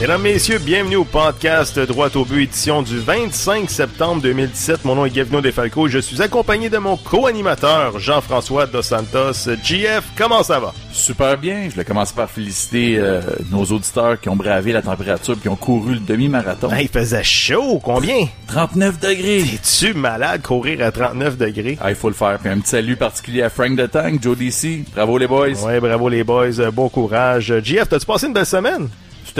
Mesdames, Messieurs, bienvenue au podcast Droit au but, édition du 25 septembre 2017. Mon nom est Gavino Defalco et je suis accompagné de mon co-animateur Jean-François Dos Santos. JF, comment ça va? Super bien. Je voulais commencer par féliciter euh, nos auditeurs qui ont bravé la température et qui ont couru le demi-marathon. Hey, il faisait chaud, combien? 39 degrés. Es-tu malade courir à 39 degrés? Ah, il faut le faire. Puis un petit salut particulier à Frank de Tank, Joe DC. Bravo les boys. Ouais, bravo les boys, bon courage. JF, t'as-tu passé une belle semaine?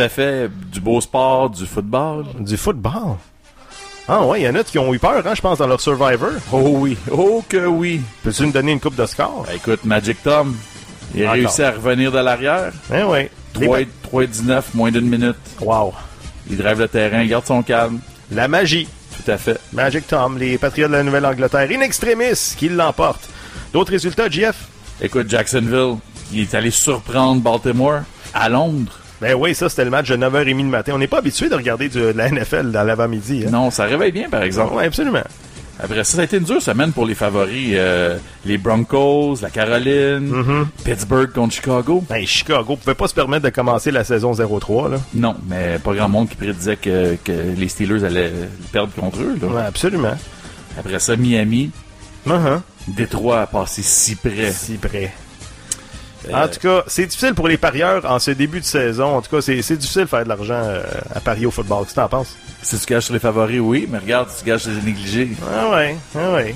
À fait. Du beau sport, du football. Du football? Ah ouais, il y en a qui ont eu peur, hein, je pense, dans leur Survivor. Oh oui. Oh que oui. Peux-tu me donner une coupe de score? Ben, écoute, Magic Tom, il a réussi à revenir de l'arrière. Eh ouais. 3 et 3 et 19, moins d'une minute. Wow. Il drive le terrain, il garde son calme. La magie. Tout à fait. Magic Tom, les Patriots de la Nouvelle-Angleterre, in extremis, qui l'emportent. D'autres résultats, JF? Écoute, Jacksonville, il est allé surprendre Baltimore à Londres. Ben oui, ça, c'était le match de 9h30 le matin. On n'est pas habitué de regarder du- de la NFL dans l'avant-midi. Hein? Non, ça réveille bien, par exemple. Oui, absolument. Après ça, ça a été une dure semaine pour les favoris. euh, les Broncos, la Caroline, Pittsburgh contre Chicago. Ben, Chicago pouvait pas se permettre de commencer la saison 0-3. Là. Non, mais pas grand monde qui prédisait que, que les Steelers allaient perdre contre eux. là. Ouais, absolument. Après ça, Miami, Uh-huh. Détroit a passé si près. Si près. Euh, En tout cas, c'est difficile pour les parieurs en ce début de saison. En tout cas, c'est c'est difficile de faire de l'argent euh, à parier au football. Qu'est-ce que t'en penses? Si tu gages sur les favoris, oui, mais regarde, si tu gages sur les négligés. Ah ouais, ah ouais.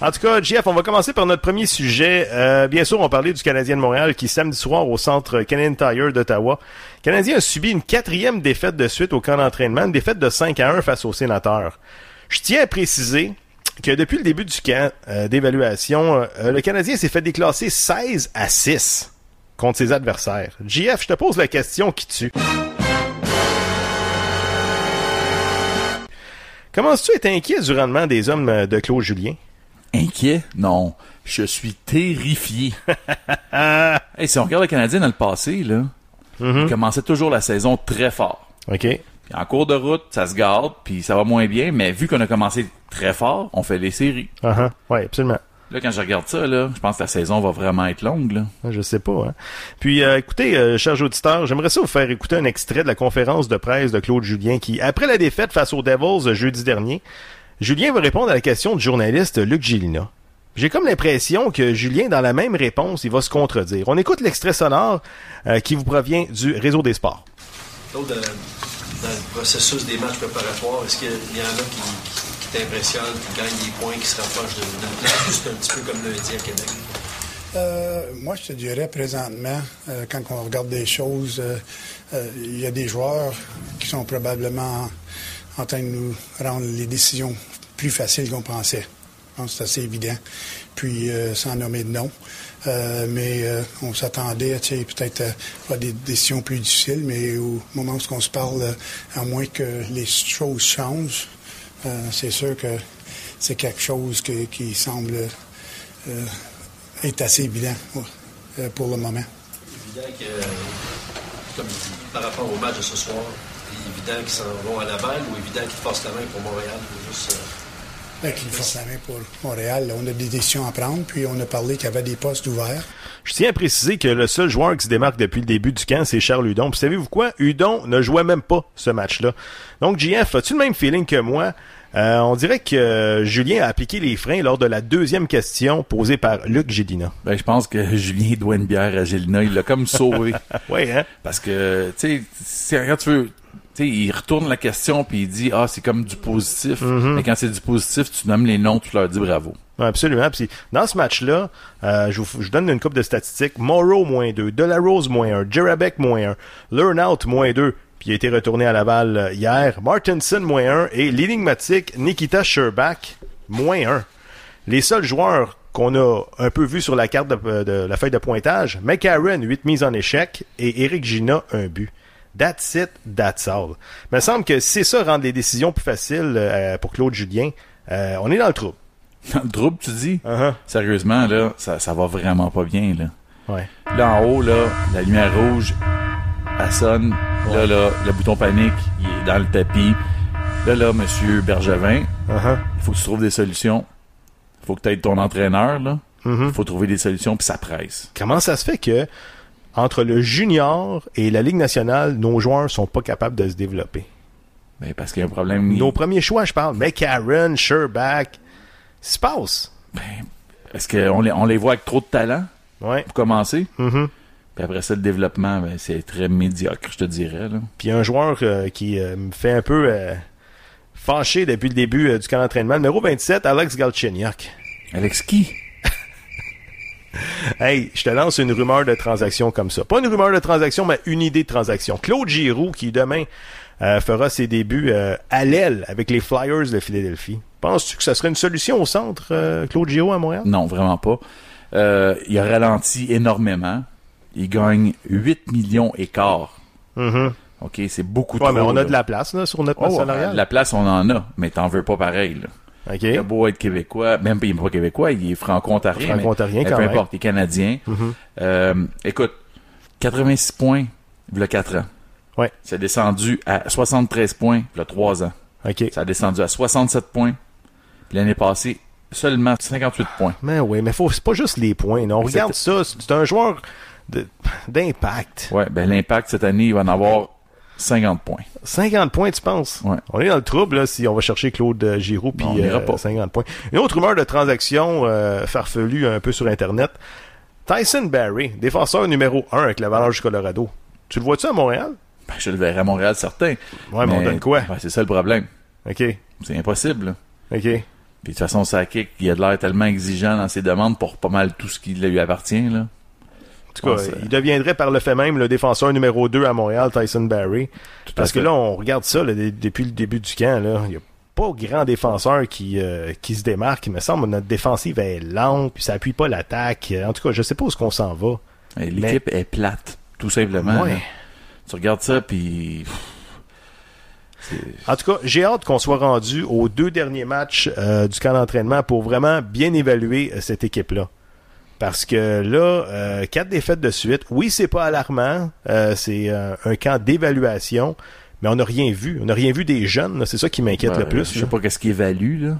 En tout cas, Jeff, on va commencer par notre premier sujet. Euh, bien sûr, on parlait du Canadien de Montréal qui, samedi soir, au centre Canadian Tire d'Ottawa, Canadien a subi une quatrième défaite de suite au camp d'entraînement, une défaite de 5 à 1 face aux sénateurs. Je tiens à préciser que depuis le début du camp euh, d'évaluation, euh, le Canadien s'est fait déclasser 16 à 6 contre ses adversaires. JF, je te pose la question qui tue? Commences-tu à être inquiet du rendement des hommes euh, de Claude Julien? Inquiet? Non. Je suis terrifié. hey, si on regarde le Canadien dans le passé, là, il commençait toujours la saison très fort. OK. Puis en cours de route, ça se garde, puis ça va moins bien, mais vu qu'on a commencé très fort, on fait les séries. Uh Oui, absolument. Là, quand je regarde ça, là, je pense que la saison va vraiment être longue. Là. Je sais pas. Hein. Puis, euh, écoutez, euh, chers auditeurs, j'aimerais ça vous faire écouter un extrait de la conférence de presse de Claude Julien qui, après la défaite face aux Devils euh, jeudi dernier, Julien va répondre à la question du journaliste Luc Gélina. J'ai comme l'impression que Julien, dans la même réponse, il va se contredire. On écoute l'extrait sonore euh, qui vous provient du réseau des sports. Claude, euh, dans le processus des matchs préparatoires, est-ce qu'il y en a qui, qui t'impressionnent, qui gagnent des points, qui se rapprochent d'une place, c'est un petit peu comme lundi à Québec? Euh, moi, je te dirais présentement, euh, quand on regarde des choses, euh, il y a des joueurs qui sont probablement en, train de nous rendre les décisions plus faciles qu'on pensait. Je pense que c'est assez évident. Puis, sans nommer de nom. Euh, mais euh, on s'attendait, sais, peut-être à, à des décisions plus difficiles, mais au moment où on se parle, euh, à moins que les choses changent, euh, c'est sûr que c'est quelque chose qui semble euh, est assez évident euh, pour le moment. Évident que, euh, comme par rapport au match de ce soir, évident qu'ils s'en vont à Laval ou évident qu'ils forcent la main pour Montréal? ou Juste, la main pour Montréal, là, on a des décisions à prendre, puis on a parlé qu'il y avait des postes ouverts. Je tiens à préciser que le seul joueur qui se démarque depuis le début du camp, c'est Charles Hudon. Puis savez-vous quoi? Hudon ne jouait même pas ce match-là. Donc, JF, as-tu le même feeling que moi? Euh, on dirait que euh, Julien a appliqué les freins lors de la deuxième question posée par Luc Gédina. Ben, je pense que Julien doit une bière à Gélina. Il l'a comme sauvé. Oui, hein? Parce que, tu sais, c'est- quand tu veux... Tu sais, il retourne la question puis il dit ah c'est comme du positif mais quand c'est du positif tu nommes les noms tu leur dis bravo Absolument. Puis dans ce match-là, euh, je, vous, je vous donne une coupe de statistiques. Morrow, moins 2. Delarose, moins 1. Jerabek, moins 1. Learnout, moins 2. Puis il a été retourné à Laval euh, hier. Martinson, moins 1. Et l'énigmatique Nikita Sherbak, moins 1. Les seuls joueurs qu'on a un peu vus sur la carte de, de la feuille de pointage, McCarron, 8 mises en échec, et Eric Gina, un but. That's it, that's all. Il me semble que c'est ça rendre les décisions plus faciles euh, pour Claude Julien. Euh, on est dans le trouble. Dans le trouble, tu dis? Uh-huh. Sérieusement, là, ça, ça va vraiment pas bien, là. Ouais. Là, en haut, là, la lumière rouge, elle sonne. Là, là, le bouton panique, il est dans le tapis. Là, là, monsieur Bergevin, Uh-huh. il faut que tu trouves des solutions. Il faut que tu aides ton entraîneur, là. Mhm. Il faut trouver des solutions, puis ça presse. Comment ça se fait que entre le junior et la Ligue nationale, nos joueurs sont pas capables de se développer? Ben, parce qu'il y a un problème. Nos premiers choix, je parle. McCarron, Sherback. Se passe? Est-ce qu'on les, on les voit avec trop de talent, Ouais. pour commencer? Mhm. Puis après ça, le développement, ben, c'est très médiocre, je te dirais, là. Puis un joueur euh, qui euh, me fait un peu euh, fâché depuis le début euh, du camp d'entraînement. Numéro 27, Alex Galchenyuk. Alex qui? Hey, je te lance une rumeur de transaction comme ça. Pas une rumeur de transaction, mais une idée de transaction. Claude Giroux, qui demain euh, fera ses débuts euh, à l'aile avec les Flyers de Philadelphie. Penses-tu que ça serait une solution au centre, euh, Claude Giroux à Montréal? Non, vraiment pas. Il a ralenti énormément. Il gagne 8 millions et quart. Mhm. OK, c'est beaucoup Ouais, trop. mais on a là. de la place là, sur notre Oh, salariale. la place, on en a, mais t'en veux pas pareil. Là. OK. Il a beau être québécois, même il est pas québécois, il est franco-ontarien. Franco-ontarien, quand peu même. importe, il est canadien. Mhm. Euh, écoute, 86 points, il y a 4 ans. Ouais. C'est descendu à 73 points, il y a 3 ans. OK. Ça a descendu à 67 points. Puis l'année passée, seulement 58 points. Mais oui, mais faut, c'est pas juste les points. là. On regarde c'est- ça. C'est un joueur d'impact. Ouais, ben l'impact cette année, il va en avoir 50 points. 50 points, tu penses? Ouais. On est dans le trouble là, si on va chercher Claude euh, Giroux puis euh, pas. 50 points. Une autre rumeur de transaction euh, farfelue un peu sur Internet. Tyson Barry, défenseur numéro 1 avec l'Avalanche du Colorado. Tu le vois-tu à Montréal? Ben, je le verrai à Montréal, certain. Ouais, mais on donne quoi? Ben, c'est ça le problème. OK. C'est impossible. là. OK. Puis de toute façon, Sakic, il a de l'air tellement exigeant dans ses demandes pour pas mal tout ce qui lui appartient. Là. En tout cas, il deviendrait par le fait même le défenseur numéro 2 à Montréal, Tyson Barry. Parce que là, on regarde ça là, depuis le début du camp. Là. Il n'y a pas grand défenseur qui, euh, qui se démarque. Il me semble que notre défensive est lente, puis ça appuie pas l'attaque. En tout cas, je sais pas où est-ce qu'on s'en va. L'équipe est plate, tout simplement. Ouais. Tu regardes ça, puis... En tout cas, j'ai hâte qu'on soit rendu aux deux derniers matchs euh, du camp d'entraînement pour vraiment bien évaluer euh, cette équipe-là. Parce que là, euh, quatre défaites de suite. Oui, c'est pas alarmant. euh, c'est euh, un camp d'évaluation, mais on n'a rien vu. On n'a rien vu des jeunes. C'est ça qui m'inquiète Ben, le plus. Je sais là. pas qu'est-ce qu'il évalue, là.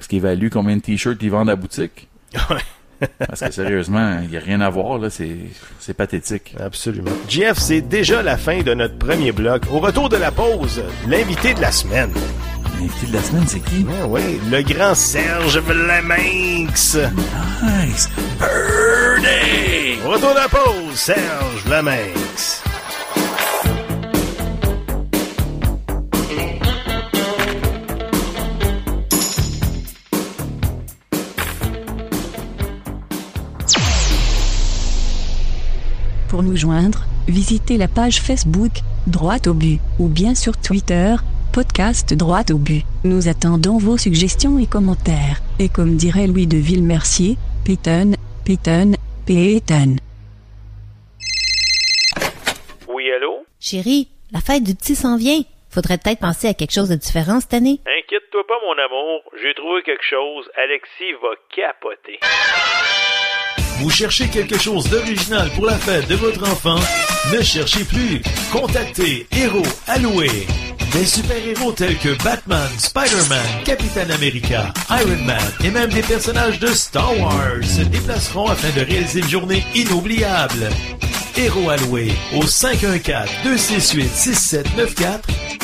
Est-ce qu'il évalue combien de t-shirts ils vendent à la boutique? Parce que sérieusement, il n'y a rien à voir, là. C'est, c'est pathétique. Absolument. Jeff, c'est déjà la fin de notre premier bloc. Au retour de la pause, l'invité de la semaine. L'invité de la semaine, c'est qui? Ah oui, le grand Serge Vlaminx. Nice! Birdie! Retour de la pause, Serge Vlaminx. Pour nous joindre, visitez la page Facebook, Droite au but, ou bien sur Twitter, podcast Droite au but. Nous attendons vos suggestions et commentaires. Et comme dirait Louis de Villemercier, Peyton, Peyton, Peyton. Oui, allô? Chérie, la fête du petit s'en vient. Faudrait peut-être penser à quelque chose de différent cette année. Inquiète-toi pas, mon amour. J'ai trouvé quelque chose. Alexis va capoter. Vous cherchez quelque chose d'original pour la fête de votre enfant? Ne cherchez plus. Contactez Héros Alloué. Des super-héros tels que Batman, Spider-Man, Captain America, Iron Man et même des personnages de Star Wars se déplaceront afin de réaliser une journée inoubliable. Héros Alloué au 514-268-6794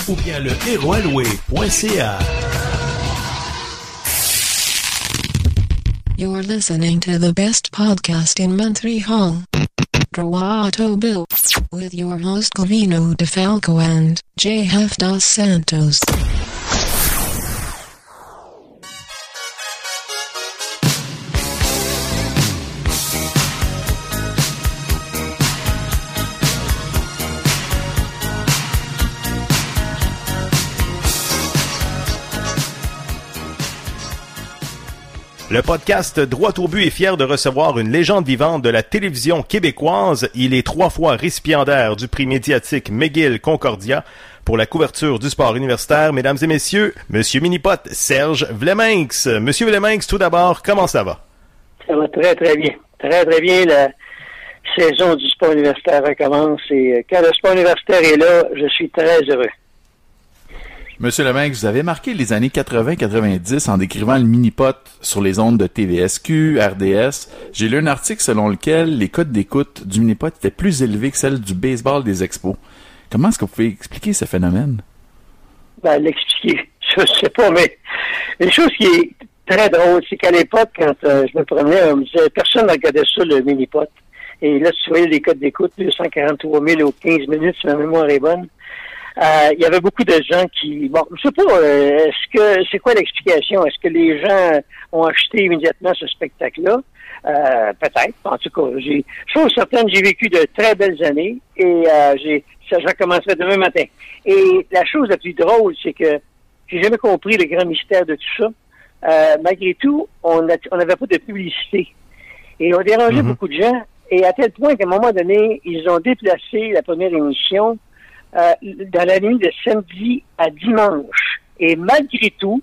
ou bien le héroalloué.ca. You're listening to the best podcast in. Droito Bill. With your host Covino DeFalco and J.F. Dos Santos. Le podcast Droit au but est fier de recevoir une légende vivante de la télévision québécoise. Il est trois fois récipiendaire du prix médiatique McGill Concordia pour la couverture du sport universitaire. Mesdames et messieurs, Monsieur Minipot, Serge Vleminx. Monsieur Vleminx, tout d'abord, comment ça va? Ça va très, très bien. Très, très bien. La saison du sport universitaire recommence et euh, quand le sport universitaire est là, je suis très heureux. Monsieur Leminx, vous avez marqué les années 80-90 en décrivant le mini-pot sur les ondes de TVSQ, RDS. J'ai lu un article selon lequel les codes d'écoute du mini-pot étaient plus élevés que celles du baseball des expos. Comment est-ce que vous pouvez expliquer ce phénomène? Ben, l'expliquer, je sais pas, mais une chose qui est très drôle, c'est qu'à l'époque, quand euh, je me promenais, on me disait, personne ne regardait ça, le mini-pot. Et là, tu voyais les codes d'écoute, 243 000 aux 15 minutes, si ma mémoire est bonne. Euh, il y avait beaucoup de gens qui, bon, je sais pas, euh, est-ce que, c'est quoi l'explication? Est-ce que les gens ont acheté immédiatement ce spectacle-là? Euh, peut-être. En tout cas, j'ai, chose certaine, j'ai vécu de très belles années et j'ai, ça, ça commencerait demain matin. Et la chose la plus drôle, c'est que j'ai jamais compris le grand mystère de tout ça. malgré tout, on n'avait pas de publicité. Et on dérangeait beaucoup de gens. Et à tel point qu'à un moment donné, ils ont déplacé la première émission euh, dans la nuit de samedi à dimanche. Et malgré tout,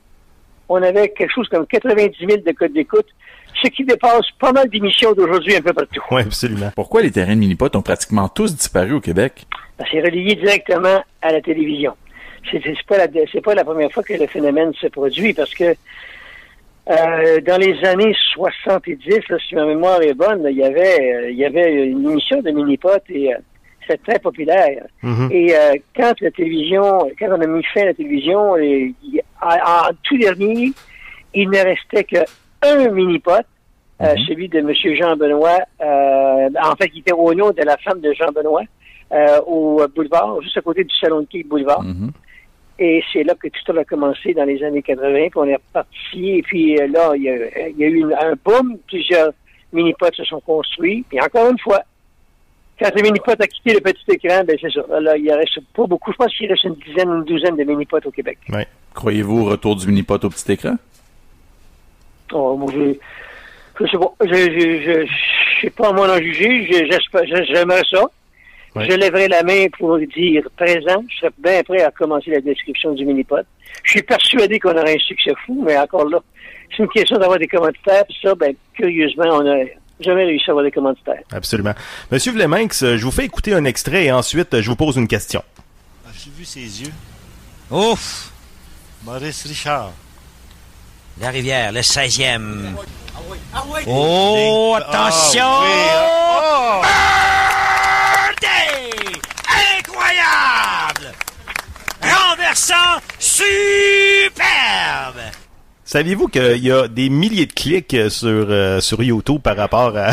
on avait quelque chose comme 90 000 de codes d'écoute, ce qui dépasse pas mal d'émissions d'aujourd'hui un peu partout. Oui, absolument. Pourquoi les terrains de mini-pot ont pratiquement tous disparu au Québec? C'est relié directement à la télévision. C'est pas la, pas la première fois que le phénomène se produit parce que euh, dans les années 70, là, si ma mémoire est bonne, il y avait, euh, il y avait une émission de mini-pot et c'était très populaire. Mhm. Et euh, quand la télévision, quand on a mis fin à la télévision, et, en, tout dernier, il ne restait qu'un mini-pot, euh, Mhm. celui de M. Jean-Benoît, euh, en fait, qui était au nom de la femme de Jean-Benoît, euh, au boulevard, juste à côté du salon de quai boulevard. Mhm. Et c'est là que tout a commencé dans les années 80, puis on est reparti. Et puis euh, là, il y a, il y a eu une- un boom, plusieurs mini-pots se sont construits. Puis encore une fois, quand le mini-pot a quitté le petit écran, ben c'est ça. Là, il reste pas beaucoup. Je pense qu'il reste une dizaine, une douzaine de mini-pots au Québec. Croyez-vous au retour du mini-pot au petit écran? Oh, moi, je, je sais pas. Je, je, je, je sais pas à moi d'en juger. J'aimerais ça. Je lèverai la main pour dire présent. Je serais bien prêt à commencer la description du mini-pot. Je suis persuadé qu'on aurait un succès fou, mais encore là, c'est une question d'avoir des commanditaires. Puis ça, ben, curieusement, on n'a jamais réussi à avoir des commanditaires. Absolument. Monsieur Vleminx, je vous fais écouter un extrait et ensuite, je vous pose une question. Ah, J'ai vu ses yeux. Ouf! Maurice Richard. La rivière, le 16e. Oh, attention! Ah, oui, Birthday! Incroyable! Renversant, superbe! Saviez-vous qu'il y a des milliers de clics euh, sur, euh, sur YouTube par rapport à,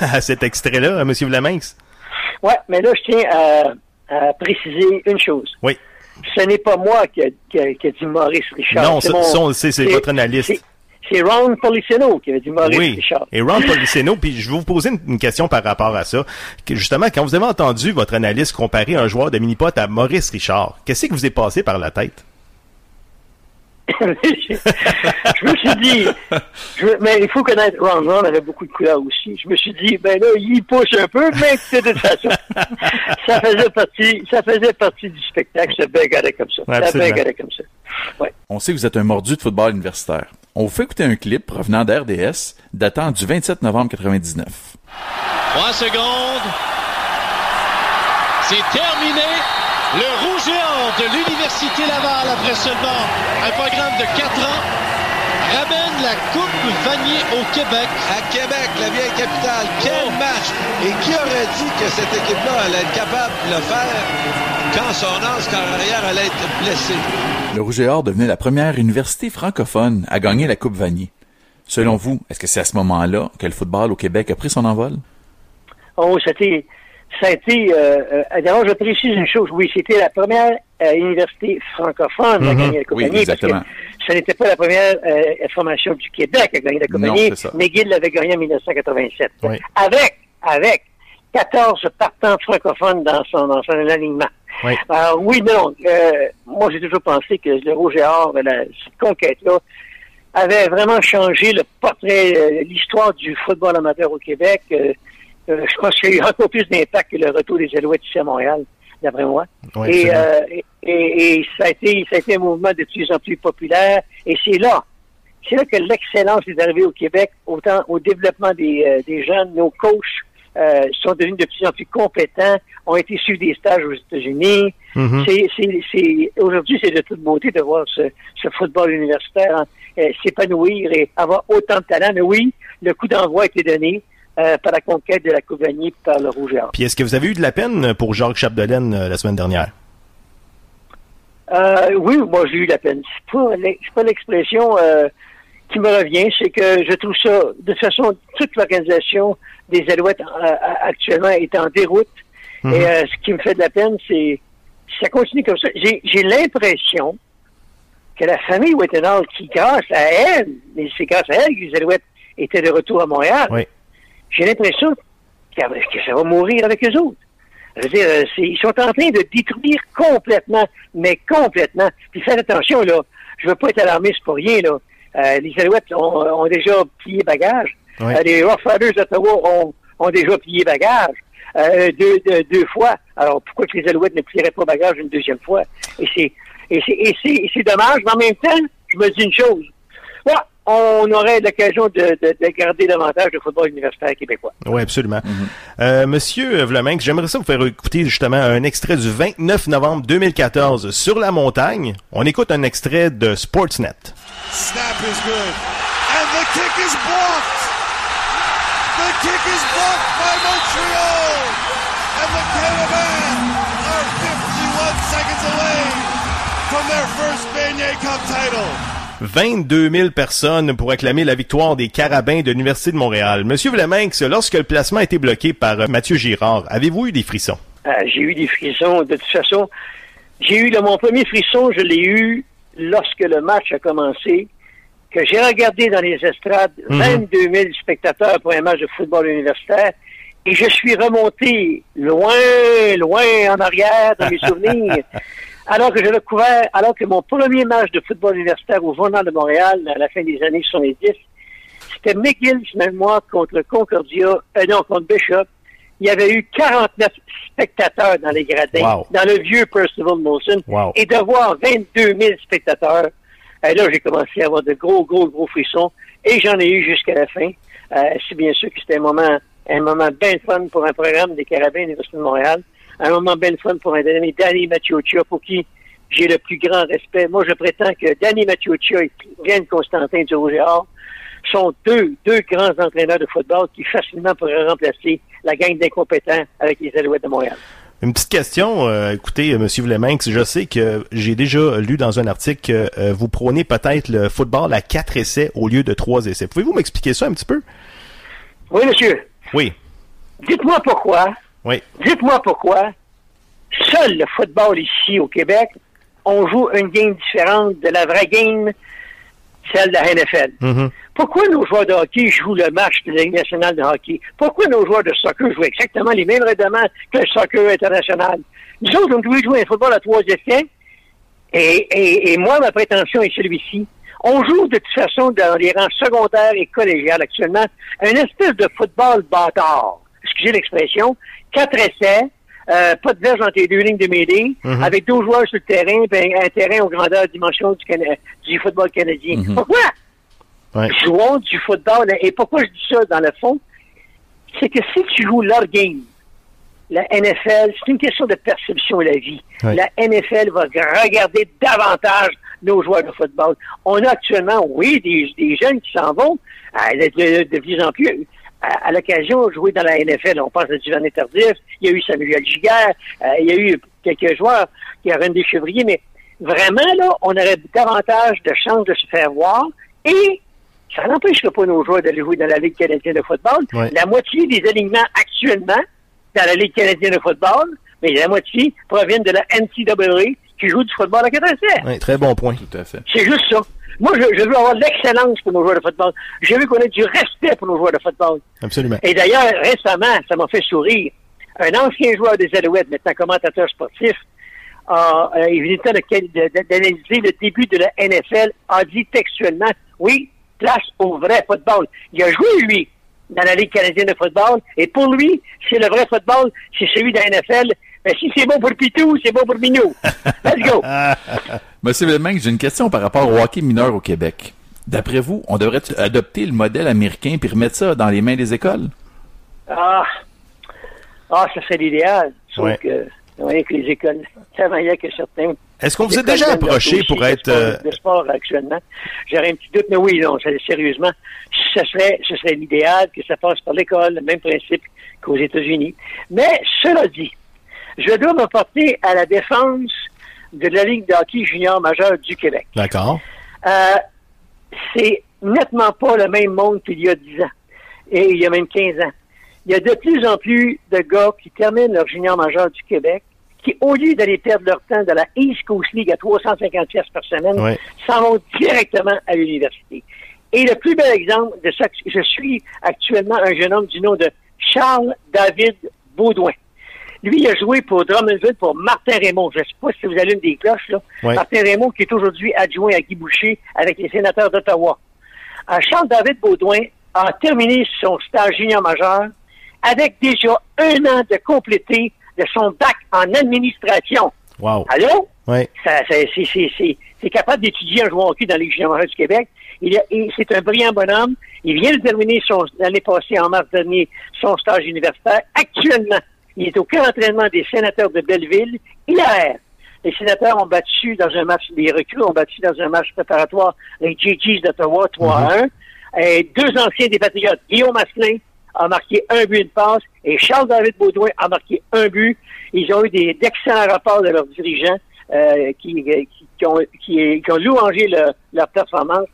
à cet extrait-là, à Monsieur Vleminx? Ouais, mais là, je tiens à, à préciser une chose. Oui. Ce n'est pas moi qui a, qui a- qui a dit Maurice Richard. Non, C'est ça, mon- ça, on le sait, c'est votre analyste. c'est- C'est Ron Policeno qui avait dit Maurice Oui, Richard. et Ron Policeno, puis je vais vous poser une, une question par rapport à ça. Que justement, quand vous avez entendu votre analyste comparer un joueur de mini-pot à Maurice Richard, qu'est-ce qui vous est passé par la tête? je me suis dit, je- mais il faut connaître Ron. Ron avait beaucoup de couleurs aussi. Je me suis dit, ben là, il pousse un peu, mais de toute façon, ça faisait partie, ça faisait partie du spectacle. Ça bégarait comme ça. Ça comme ça. Ouais. On sait que vous êtes un mordu de football universitaire. On vous fait écouter un clip provenant d'RDS datant du 27 novembre 99. 3 secondes. C'est terminé. Le de l'Université Laval, après seulement un programme de 4 ans, ramène la Coupe Vanier au Québec. À Québec, la vieille capitale. Quel match! Et qui aurait dit que cette équipe-là allait être capable de le faire quand son ange carrière allait être blessé? Le Rouge et Or devenait la première université francophone à gagner la Coupe Vanier. Selon vous, est-ce que c'est à ce moment-là que le football au Québec a pris son envol? Oh, c'était, ça a été, euh, euh, d'abord, je précise une chose. Oui, c'était la première euh, université francophone à Mhm. gagner la Coupe Oui, Vanier, parce que exactement. ce n'était pas la première euh, formation du Québec à gagner la Coupe ça. McGill l'avait gagné en 1987. Oui. Avec, avec 14 partants francophones dans son, dans son alignement. Oui. Alors, oui, non. euh, moi, j'ai toujours pensé que le Rouge et Or, la, cette conquête-là, avait vraiment changé le portrait, euh, l'histoire du football amateur au Québec. Euh, euh, je pense qu'il y a eu encore plus d'impact que le retour des Alouettes ici à Montréal, d'après moi. Oui, et, euh, et, et, et ça, a été, ça a été un mouvement de plus en plus populaire. Et c'est là, c'est là que l'excellence est arrivée au Québec, autant au développement des, euh, des jeunes, nos coachs euh, sont devenus de plus en plus compétents, ont été suivre des stages aux États-Unis. C'est, aujourd'hui, c'est de toute beauté de voir ce, ce football universitaire hein, euh, s'épanouir et avoir autant de talent. Mais oui, le coup d'envoi a été donné euh, par la conquête de la Coupe Vanier par le Rouge et Or. Puis est-ce que vous avez eu de la peine pour Jacques Chapdelaine euh, la semaine dernière? Euh, oui, moi j'ai eu la peine. C'est pas, pas l'expression euh, qui me revient, c'est que je trouve ça, de toute façon, toute l'organisation des Alouettes euh, actuellement est en déroute. Mhm. Et euh, ce qui me fait de la peine, c'est si ça continue comme ça. J'ai, j'ai l'impression que la famille Wettenhall, qui grâce à elle, mais c'est grâce à elle que les Alouettes étaient de retour à Montréal, Oui. j'ai l'impression que, que ça va mourir avec eux autres. Je veux dire, euh, c'est- ils sont en train de détruire complètement, mais complètement. Puis faites attention, là. Je veux pas être alarmiste pour rien, là. Euh, les Alouettes ont, ont déjà plié bagage. Ouais. Euh, les Rough d'Ottawa ont, ont déjà plié bagage. Euh, deux, deux, deux fois. Alors, pourquoi que les Alouettes ne plieraient pas bagage une deuxième fois? Et c'est, et c'est, dommage, mais en même temps, je me dis une chose. Ouais, on aurait l'occasion de, de, de garder davantage le football universitaire québécois. Oui, absolument. Euh, Monsieur Vleminck, j'aimerais ça vous faire écouter justement un extrait du 29 novembre 2014 sur la montagne. On écoute un extrait de Sportsnet. Snap is good. And the kick is blocked. The kick is blocked 22 000 personnes pour acclamer la victoire des Carabins de l'Université de Montréal. Monsieur Vleminck, lorsque le placement a été bloqué par euh, Mathieu Girard, avez-vous eu des frissons? Euh, j'ai eu des frissons. De toute façon, j'ai eu mon premier frisson, je l'ai eu lorsque le match a commencé, que j'ai regardé dans les estrades Mhm. 22 000 spectateurs pour un match de football universitaire, et je suis remonté loin, loin en arrière dans mes souvenirs. Alors que j'avais couvert, alors que mon premier match de football universitaire au Journal de Montréal, à la fin des années 70, c'était McGill, je mémoire, contre Concordia, euh, non, contre Bishop. Il y avait eu 49 spectateurs dans les gradins, Wow. dans le vieux Percival Molson. Wow. Et de voir 22 000 spectateurs, euh, là, j'ai commencé à avoir de gros, gros, gros frissons. Et j'en ai eu jusqu'à la fin. Euh, c'est bien sûr que c'était un moment, un moment bien fun pour un programme des Carabins de l'Université de Montréal. Un moment bien fun pour un ami, Danny Machioccia, pour qui j'ai le plus grand respect. Moi, je prétends que Danny Machioccia et Yann Constantin du Rouge et Or sont deux, deux grands entraîneurs de football qui facilement pourraient remplacer la gang d'incompétents avec les Alouettes de Montréal. Une petite question, euh, écoutez, euh, Monsieur Vleminck, je sais que j'ai déjà lu dans un article que euh, vous prônez peut-être le football à quatre essais au lieu de trois essais. Pouvez-vous m'expliquer ça un petit peu? Oui, monsieur. Oui, Dites-moi pourquoi. Oui. Dites-moi pourquoi. Seul le football ici au Québec, on joue une game différente de la vraie game, celle de la NFL. Mhm. Pourquoi nos joueurs de hockey jouent le match de la Ligue nationale de hockey? Pourquoi nos joueurs de soccer jouent exactement les mêmes règlements que le soccer international? Nous autres, on doit jouer un football à trois essais. Et, et, et moi, ma prétention est celui-ci. On joue de toute façon dans les rangs secondaires et collégiales actuellement un espèce de football bâtard. Excusez l'expression. Quatre essais, euh, pas de verge entre les deux lignes de mêlée, Mhm. avec deux joueurs sur le terrain, puis un, un terrain aux grandeurs dimensions du, Cana- du football canadien. Mhm. Pourquoi? Ouais. Jouons du football. Et pourquoi je dis ça dans le fond? C'est que si tu joues leur game, la NFL, c'est une question de perception de la vie. Ouais. La NFL va regarder davantage nos joueurs de football. On a actuellement, oui, des, des jeunes qui s'en vont à, de, de- de plus en plus à, à l'occasion de jouer dans la NFL. On pense à Duvernay Tardif, il y a eu Samuel Giguère, euh, il y a eu quelques joueurs qui avaient des chevriers, mais vraiment, là, on aurait davantage de chances de se faire voir et ça n'empêcherait pas nos joueurs d'aller jouer dans la Ligue canadienne de football. Ouais. La moitié des alignements actuellement dans la Ligue canadienne de football, mais la moitié proviennent de la NCAA qui joue du football à 4 essais. Oui, très bon point. Tout à fait. C'est juste ça. Moi, je, je veux avoir de l'excellence pour nos joueurs de football. Je veux qu'on ait du respect pour nos joueurs de football. Absolument. Et d'ailleurs, récemment, ça m'a fait sourire. Un ancien joueur des Alouettes, maintenant commentateur sportif, a, euh, il venait d'analyser le début de la NFL, a dit textuellement, oui, place au vrai football. Il a joué, lui, dans la Ligue canadienne de football, et pour lui, c'est le vrai football, c'est celui de la NFL, Mais si c'est bon pour Pitou, c'est bon pour Minou. Let's go! Monsieur Villeminck, j'ai une question par rapport au hockey mineur au Québec. D'après vous, on devrait adopter le modèle américain puis remettre ça dans les mains des écoles? Ah, ah ça serait l'idéal. Sauf Ouais. que, vous voyez que les écoles, que certains... Est-ce qu'on vous a déjà approché pour être, de sport, euh, de sport actuellement? J'aurais un petit doute, mais oui, non, c'est- sérieusement, ce serait, ce serait l'idéal que ça passe par l'école, le même principe qu'aux États-Unis. Mais, cela dit, je dois me porter à la défense de la Ligue de hockey junior majeur du Québec. D'accord. Euh, c'est nettement pas le même monde qu'il y a 10 ans et il y a même 15 ans. Il y a de plus en plus de gars qui terminent leur junior majeur du Québec qui, au lieu d'aller perdre leur temps dans la East Coast League à 350 pièces par semaine, s'en vont directement à l'université. Et le plus bel exemple de ça, je suis actuellement un jeune homme du nom de Charles David Baudouin. Lui, il a joué pour Drummondville pour Martin Raymond. Je ne sais pas si vous allume des cloches, là. Ouais. Martin Raymond, qui est aujourd'hui adjoint à Guy Boucher avec les sénateurs d'Ottawa. Euh, Charles David Baudouin a terminé son stage junior majeur avec déjà un an de complété de son bac en administration. Wow. Allô? Ça- c'est, capable d'étudier en jouant au dans les juniors du Québec. Il c'est un brillant bonhomme. Il vient de terminer son, l'année passée, en mars dernier, son stage universitaire. Actuellement, il est au camp d'entraînement des sénateurs de Belleville. Hier, les sénateurs ont battu dans un match, les recrues ont battu dans un match préparatoire les GGs d'Ottawa 3 à 1. Et deux anciens des Patriotes, Guillaume Asselin a marqué un but, une passe, et Charles-David Baudouin a marqué un but. Ils ont eu des, d'excellents rapports de leurs dirigeants euh, qui, qui, qui ont, qui, ont louangé le- leur performance.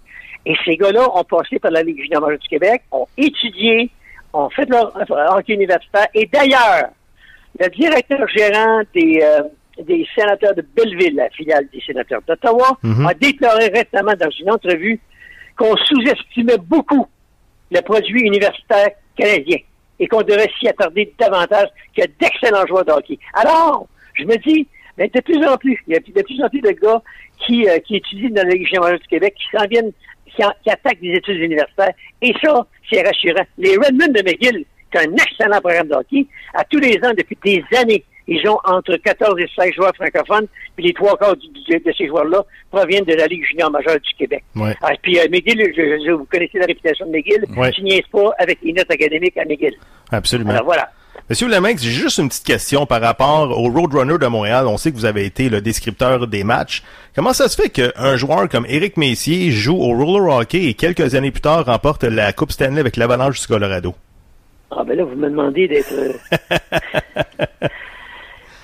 Et ces gars-là ont passé par la Ligue junior du Québec, ont étudié, ont fait leur leur hockey universitaire. Et d'ailleurs, le directeur gérant des, euh, des sénateurs de Belleville, la filiale des sénateurs d'Ottawa, Mhm. a déclaré récemment dans une entrevue qu'on sous-estimait beaucoup le produit universitaire canadien et qu'on devrait s'y attarder davantage que d'excellents joueurs de hockey. Alors, je me dis, mais de plus en plus, il y a de plus en plus de gars qui, euh, qui étudient dans la Ligue majeure du Québec, qui s'en viennent, qui, en- qui attaquent des études universitaires. Et ça, c'est rassurant. Les Redmond de McGill, c'est un excellent programme de hockey. À tous les ans, depuis des années, ils ont entre 14 et 16 joueurs francophones, puis les trois quarts de ces joueurs-là proviennent de la Ligue junior majeure du Québec. Ouais. Ah, puis euh, McGill, je- je- vous connaissez la réputation de McGill, Ouais. niaises pas avec les notes académiques à McGill. Absolument. Alors voilà. Monsieur Lemex, j'ai juste une petite question par rapport au Roadrunner de Montréal. On sait que vous avez été le descripteur des matchs. Comment ça se fait qu'un joueur comme Éric Messier joue au roller hockey et quelques années plus tard remporte la Coupe Stanley avec l'Avalanche du Colorado? Ah ben là, vous me demandez d'être... euh,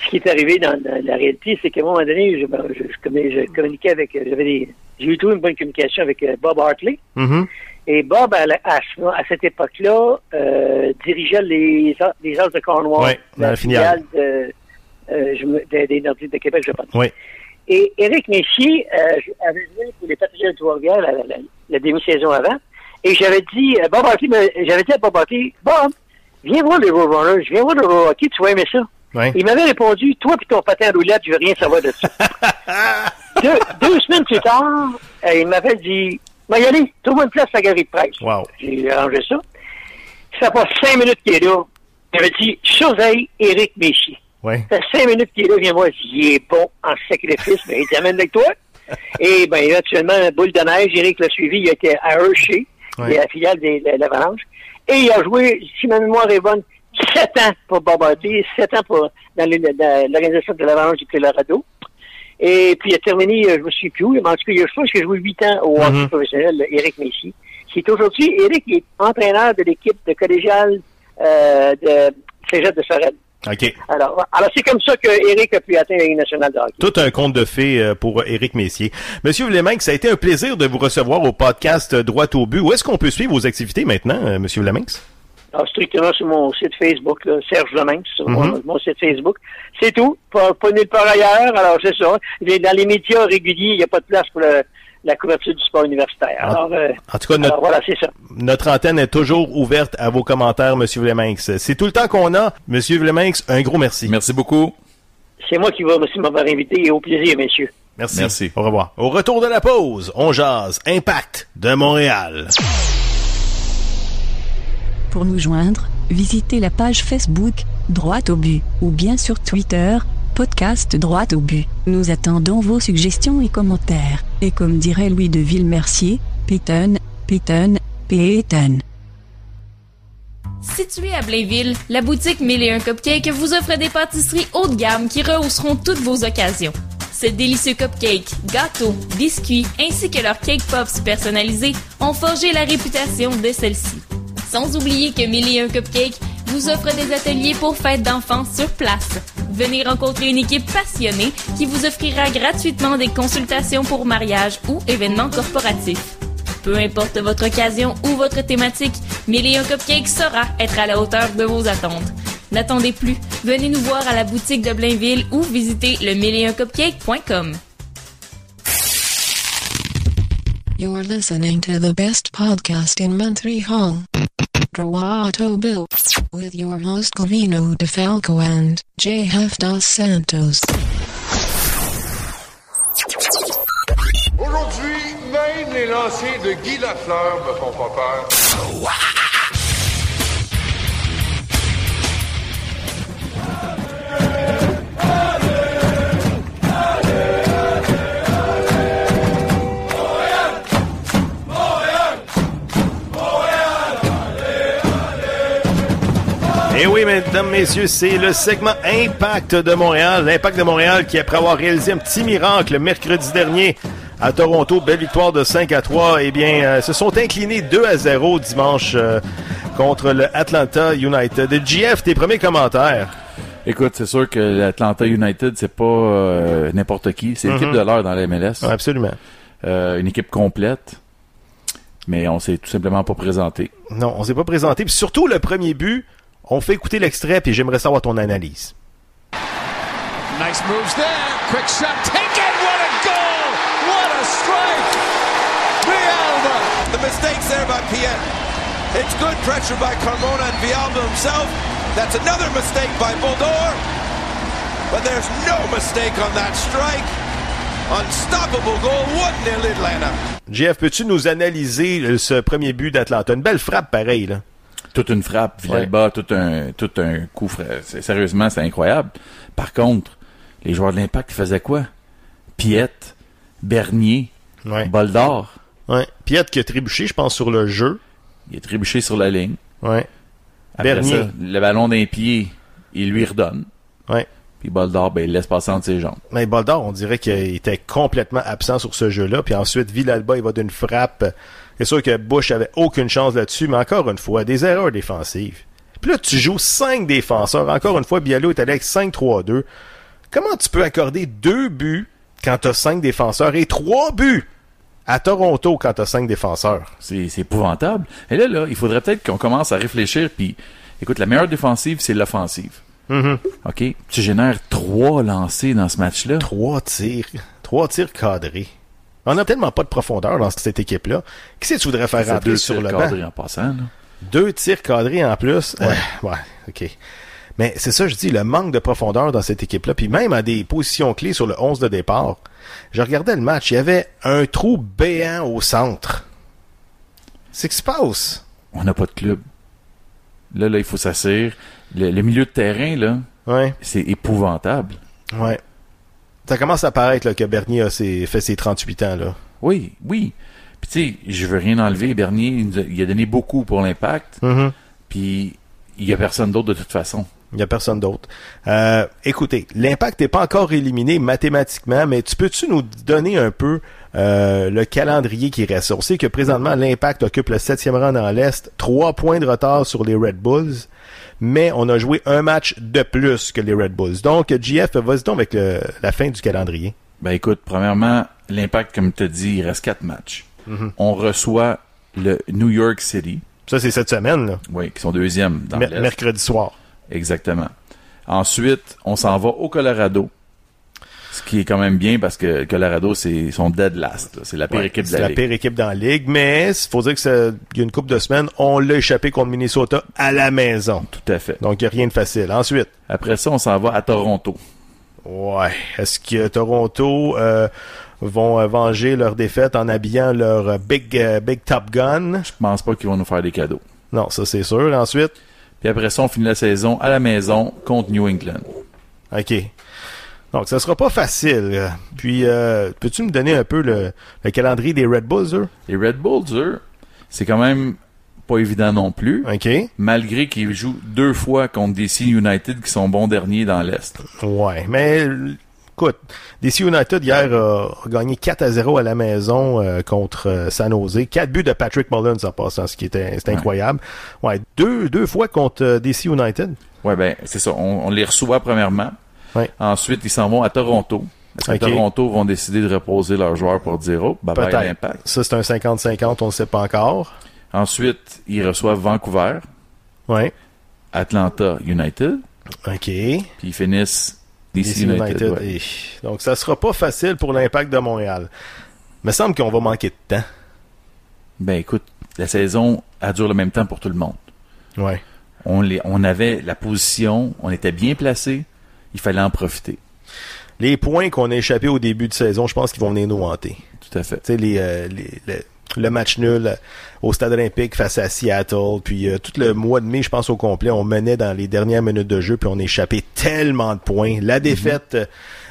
Ce qui est arrivé dans, dans la réalité, c'est qu'à un moment donné, je, ben, je, je commu- je communiquais avec... euh, J'avais des... J'ai eu toujours une bonne communication avec euh, Bob Hartley. Mhm. Et Bob, à, la- à ce- à cette époque-là, euh, dirigeait les, les As de Cornwall. Dans la filiale. de, euh, je me- des, des Nordiques de Québec, je pense. Oui. Et Éric Messier euh, avait joué pour les Patriots de Trois-Rivières la, la, la- la demi-saison avant. Et j'avais dit, euh, Bob me- j'avais dit à Bob Hartley, Bob, viens voir les Roadrunners, viens voir le road hockey, tu vas aimer ça. Il m'avait répondu, toi puis ton patin à roulette, je veux rien savoir de ça. deux, deux semaines plus tard, euh, il m'avait dit, va y aller, trouve une place à la galerie de presse. Wow. J'ai arrangé ça. Ça fait cinq minutes qu'il est là. Il avait dit, surveille Éric Messier. Ouais. Ça fait cinq minutes qu'il est là, viens voir s'il est bon en sacrifice, mais il t'amène avec toi. Et ben, éventuellement, boule de neige, Éric l'a suivi, il était à Hershey, Ouais. la filiale de l'Avalanche. Et il a joué, si ma mémoire est bonne, sept ans pour Hartley, sept ans pour, dans l'organisation de l'Avalanche du Colorado. Et puis il a terminé, euh, je me suis plus où, mais en tout cas, je pense qu'il a joué huit ans au hockey Mhm. professionnel, Éric Messier, qui est aujourd'hui, Éric est entraîneur de l'équipe de collégiale euh, de Cégep de Sorel. OK. Alors, alors c'est comme ça que a pu atteindre la Ligue nationale de hockey. Tout un conte de fées euh, pour Éric Messier. Monsieur Leminx, ça a été un plaisir de vous recevoir au podcast euh, Droit au but. Où est-ce qu'on peut suivre vos activités maintenant, euh, Monsieur Leminx? Alors, strictement sur mon site Facebook, là, Serge Leminx, sur mon, Mhm. mon site Facebook. C'est tout. Pas, pas nulle part ailleurs. Alors, c'est ça. Dans les médias réguliers, il n'y a pas de place pour le- la couverture du sport universitaire. En- Alors, euh, En tout cas, notre, alors, voilà, c'est ça. notre antenne est toujours ouverte à vos commentaires, Monsieur Leminx. C'est tout le temps qu'on a. Monsieur Leminx, un gros merci. Merci beaucoup. C'est moi qui vais aussi m'avoir invité et au plaisir, messieurs. Merci. Merci. Au revoir. Au retour de la pause, on jase Impact de Montréal. Pour nous joindre, visitez la page Facebook droit au but, ou bien sur Twitter, podcast droit au but. Nous attendons vos suggestions et commentaires. Et comme dirait Louis de Villemercier, Peyton, Peyton, Peyton. Située à Blainville, la boutique 1001 Cupcake vous offre des pâtisseries haut de gamme qui rehausseront toutes vos occasions. Ces délicieux cupcakes, gâteaux, biscuits ainsi que leurs cake pops personnalisés ont forgé la réputation de celle-ci. Sans oublier que 1001 Cupcake vous offre des ateliers pour fêtes d'enfants sur place. Venez rencontrer une équipe passionnée qui vous offrira gratuitement des consultations pour mariage ou événements corporatifs. Peu importe votre occasion ou votre thématique, 1001 Cupcake saura être à la hauteur de vos attentes. N'attendez plus, venez nous voir à la boutique de Blainville ou visitez le 1001cupcake.com. You're. Drawato Bill. With your host Covino DeFalco and JF Dos Santos. Aujourd'hui, même les lancers de Guy Lafleur me font pas peur. Et oui, mesdames, messieurs, c'est le segment Impact de Montréal. L'Impact de Montréal qui, après avoir réalisé un petit miracle mercredi dernier à Toronto, belle victoire de 5 à 3, eh bien, euh, se sont inclinés 2 à 0 dimanche euh, contre le Atlanta United. GF, tes premiers commentaires? Écoute, c'est sûr que l'Atlanta United, c'est pas euh, n'importe qui. C'est l'équipe Mhm. de l'heure dans la MLS. Ouais, absolument. Une équipe complète. Mais on s'est tout simplement pas présenté. Non, on s'est pas présenté. Puis surtout, le premier but, on fait écouter l'extrait, puis j'aimerais savoir ton analyse. Nice moves there. Quick shot taken. What a goal! What a strike! Villalba. The mistakes there by Piet. It's good pressure by Carmona and Vialba himself. That's another mistake by Buldor. But there's no mistake on that strike. Unstoppable goal, 1-0 Atlanta. GF, peux-tu nous analyser euh, ce premier but d'Atlanta? Une belle frappe, pareil, là. Toute une frappe, Villalba, tout un tout un coup Sérieusement, c'est incroyable. Par contre, les joueurs de l'Impact faisaient quoi? Piette, Bernier, Ouais. Boldor. Ouais. Piet qui a trébuché, je pense, sur le jeu. Il est trébuché sur la ligne. Ouais. Après Bernier. ça, le ballon d'un pied, il lui redonne. Ouais. Puis Boldor, ben, il laisse passer entre ses jambes. Mais Boldor, on dirait qu'il était complètement absent sur ce jeu-là. Puis ensuite, Villalba, il va d'une frappe. C'est sûr que Bush avait aucune chance là-dessus, mais encore une fois, des erreurs défensives. Puis là, tu joues cinq défenseurs. Encore une fois, Bialo est allé avec 5-3-2. Comment tu peux accorder deux buts quand t'as cinq défenseurs et trois buts à Toronto quand t'as cinq défenseurs? C'est c'est épouvantable. Et là, là, il faudrait peut-être qu'on commence à réfléchir. Puis, écoute, la meilleure défensive, c'est l'offensive. Mhm. OK? Tu génères trois lancers dans ce match-là? Trois tirs. Trois tirs cadrés. On n'a tellement pas de profondeur dans cette équipe-là. Qui c'est que tu voudrais faire deux sur tirs le banc? cadrés en passant. là. Deux tirs cadrés en plus? Ouais, ouais ok. Mais c'est ça, je dis, le manque de profondeur dans cette équipe-là, puis même à des positions clés sur le 11 de départ. Je regardais le match, il y avait un trou béant au centre. C'est ce qui se passe. On n'a pas de club. Là, là, il faut s'assurer. Le, le milieu de terrain, là, Ouais. c'est épouvantable. Ouais. Ça commence à paraître là, que Bernier a ses- fait ses 38 ans. là. Oui, oui. Puis tu sais, je veux rien enlever. Bernier, il, a, il a donné beaucoup pour l'impact. Mhm. Puis il y a personne d'autre de toute façon. Il n'y a personne d'autre. Euh, écoutez, l'impact n'est pas encore éliminé mathématiquement, mais tu peux-tu nous donner un peu euh, le calendrier qui reste? On sait que présentement, l'impact occupe le septième rang dans l'Est, trois points de retard sur les Red Bulls, mais on a joué un match de plus que les Red Bulls. Donc, JF, vas-y donc avec le- la fin du calendrier. Ben écoute, premièrement, l'impact, comme tu as dit, il reste quatre matchs. Mhm. On reçoit le New York City. Ça, c'est cette semaine, là. Oui, qui sont deuxième dans Mer- mercredi soir. Exactement. Ensuite, on s'en va au Colorado. Ce qui est quand même bien parce que Colorado, c'est son dead last. C'est la pire Ouais, équipe de c'est la, la ligue. pire équipe dans la ligue, mais il faut dire que ça- il y a une couple de semaines, on l'a échappé contre Minnesota à la maison. Tout à fait. Donc, il n'y a rien de facile. Ensuite, Après ça, on s'en va à Toronto. Ouais. Est-ce que Toronto euh, vont euh, venger leur défaite en habillant leur euh, big, big Top Gun? Je pense pas qu'ils vont nous faire des cadeaux. Non, ça c'est sûr. Ensuite, Puis après ça, on finit la saison à la maison contre New England. OK. Donc, ça sera pas facile. Puis, euh, peux-tu me donner un peu le, le calendrier des Red Bulls, eux? Les Red Bulls, eux, c'est quand même pas évident non plus. OK. Malgré qu'ils jouent deux fois contre DC United qui sont bons derniers dans l'Est. Ouais, mais écoute, DC United hier a, a gagné 4 à 0 à la maison euh, contre euh, San Jose. 4 buts de Patrick Mullins en passant, ce qui était c'est incroyable. Ouais, deux, deux fois contre euh, DC United. Ouais, ben, c'est ça. On, on les reçoit premièrement. Ouais. Ensuite, ils s'en vont à Toronto. Parce que Ok. Toronto vont décider de reposer leurs joueurs pour dire, oh, bye bye Peut-être. l'impact. Ça, c'est un 50-50, on ne sait pas encore. Ensuite, ils reçoivent Vancouver. Ouais. Atlanta United. OK. Puis ils finissent DC, DC United. United. ouais. Et- Donc, ça sera pas facile pour l'impact de Montréal. Me semble qu'on va manquer de temps. Ben écoute, la saison, elle dure le même temps pour tout le monde. Ouais. On, les, on avait la position, on était bien placé, il fallait en profiter. Les points qu'on a échappés au début de saison, je pense qu'ils vont venir nous hanter. Tout à fait. Tu sais, les, euh, les- le- le match nul euh, au Stade olympique face à Seattle, puis euh, tout le mois de mai, je pense au complet, on menait dans les dernières minutes de jeu, puis on a échappé tellement de points. La défaite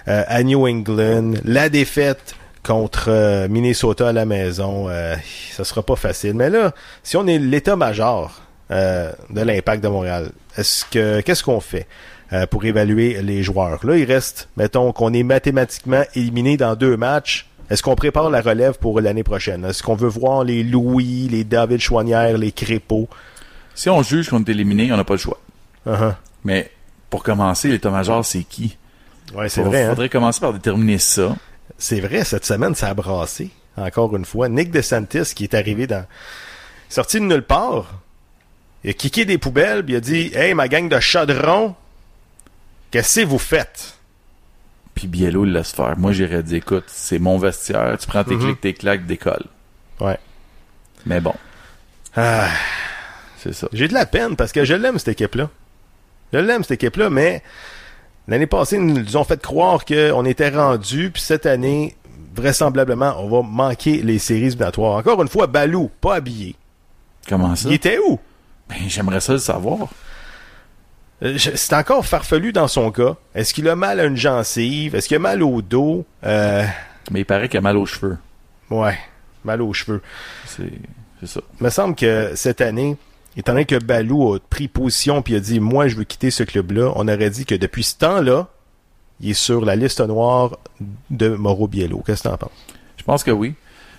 euh, à New England, la défaite contre euh, Minnesota à la maison, euh, ça sera pas facile. Mais là, si on est l'état-major euh, de l'impact de Montréal, est-ce que qu'est-ce qu'on fait euh, pour évaluer les joueurs? Là, il reste, mettons, qu'on est mathématiquement éliminé dans deux matchs. Est-ce qu'on prépare la relève pour l'année prochaine? Est-ce qu'on veut voir les Louis, les David Chouanière, les Crépeaux? Si on juge qu'on est éliminé, on n'a pas le choix. Uh-huh. Mais pour commencer, l'état-major, c'est qui? Ouais, c'est vrai. hein? faudrait commencer par déterminer ça. C'est vrai, cette semaine, ça a brassé. Encore une fois. Nick DeSantis, qui est arrivé dans... Sorti de nulle part. Il a kické des poubelles, puis il a dit « Hey, ma gang de chaudron, qu'est-ce que vous faites? Puis Biello le laisse faire. Moi, j'irais dire, écoute, c'est mon vestiaire, tu prends tes Mhm. clics, tes claques, décolle. » Ouais. Mais bon, Ah, c'est ça. J'ai de la peine parce que je l'aime, cette équipe-là. Je l'aime, cette équipe-là, mais l'année passée, ils nous ont fait croire qu'on était rendu, puis cette année, vraisemblablement, on va manquer les séries éliminatoires. Encore une fois, Balou, pas habillé. Comment ça? Il était où? Ben, j'aimerais ça le savoir. Euh, C'est encore farfelu dans son cas. Est-ce qu'il a mal à une gencive? Est-ce qu'il a mal au dos? Euh, Mais il paraît qu'il a mal aux cheveux. ouais, mal aux cheveux. C'est c'est ça. Il me semble que cette année, étant donné que Balou a pris position puis a dit moi je veux quitter ce club-là, on aurait dit que depuis ce temps-là, il est sur la liste noire de Mauro Biello. Qu'est-ce que t'en penses? Je pense que oui.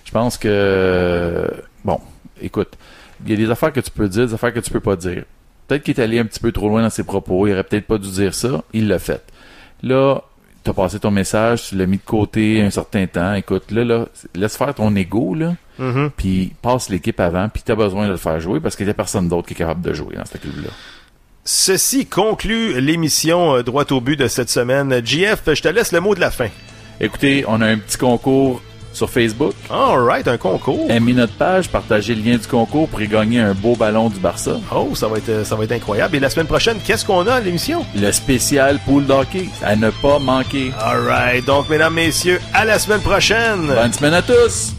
Je pense que bon, écoute, il y a des affaires que tu peux dire, des affaires que tu peux pas dire. Peut-être qu'il est allé un petit peu trop loin dans ses propos, il aurait peut-être pas dû dire ça, il l'a fait. Là, tu as passé ton message, tu l'as mis de côté un certain temps. Écoute, là, là, laisse faire ton ego, là, Mhm. puis passe l'équipe avant, puis tu as besoin de le faire jouer parce qu'il n'y a personne d'autre qui est capable de jouer dans cette club-là. Ceci conclut l'émission euh, Droit au but de cette semaine. JF, je te laisse le mot de la fin. Écoutez, on a un petit concours sur Facebook. Alright, un concours. Aimez notre page, partagez le lien du concours pour y gagner un beau ballon du Barça. Oh, ça va être, ça va être incroyable. Et la semaine prochaine, qu'est-ce qu'on a à l'émission? Le spécial pool d'hockey, à ne pas manquer. Alright, donc mesdames, messieurs, à la semaine prochaine. Bonne semaine à tous!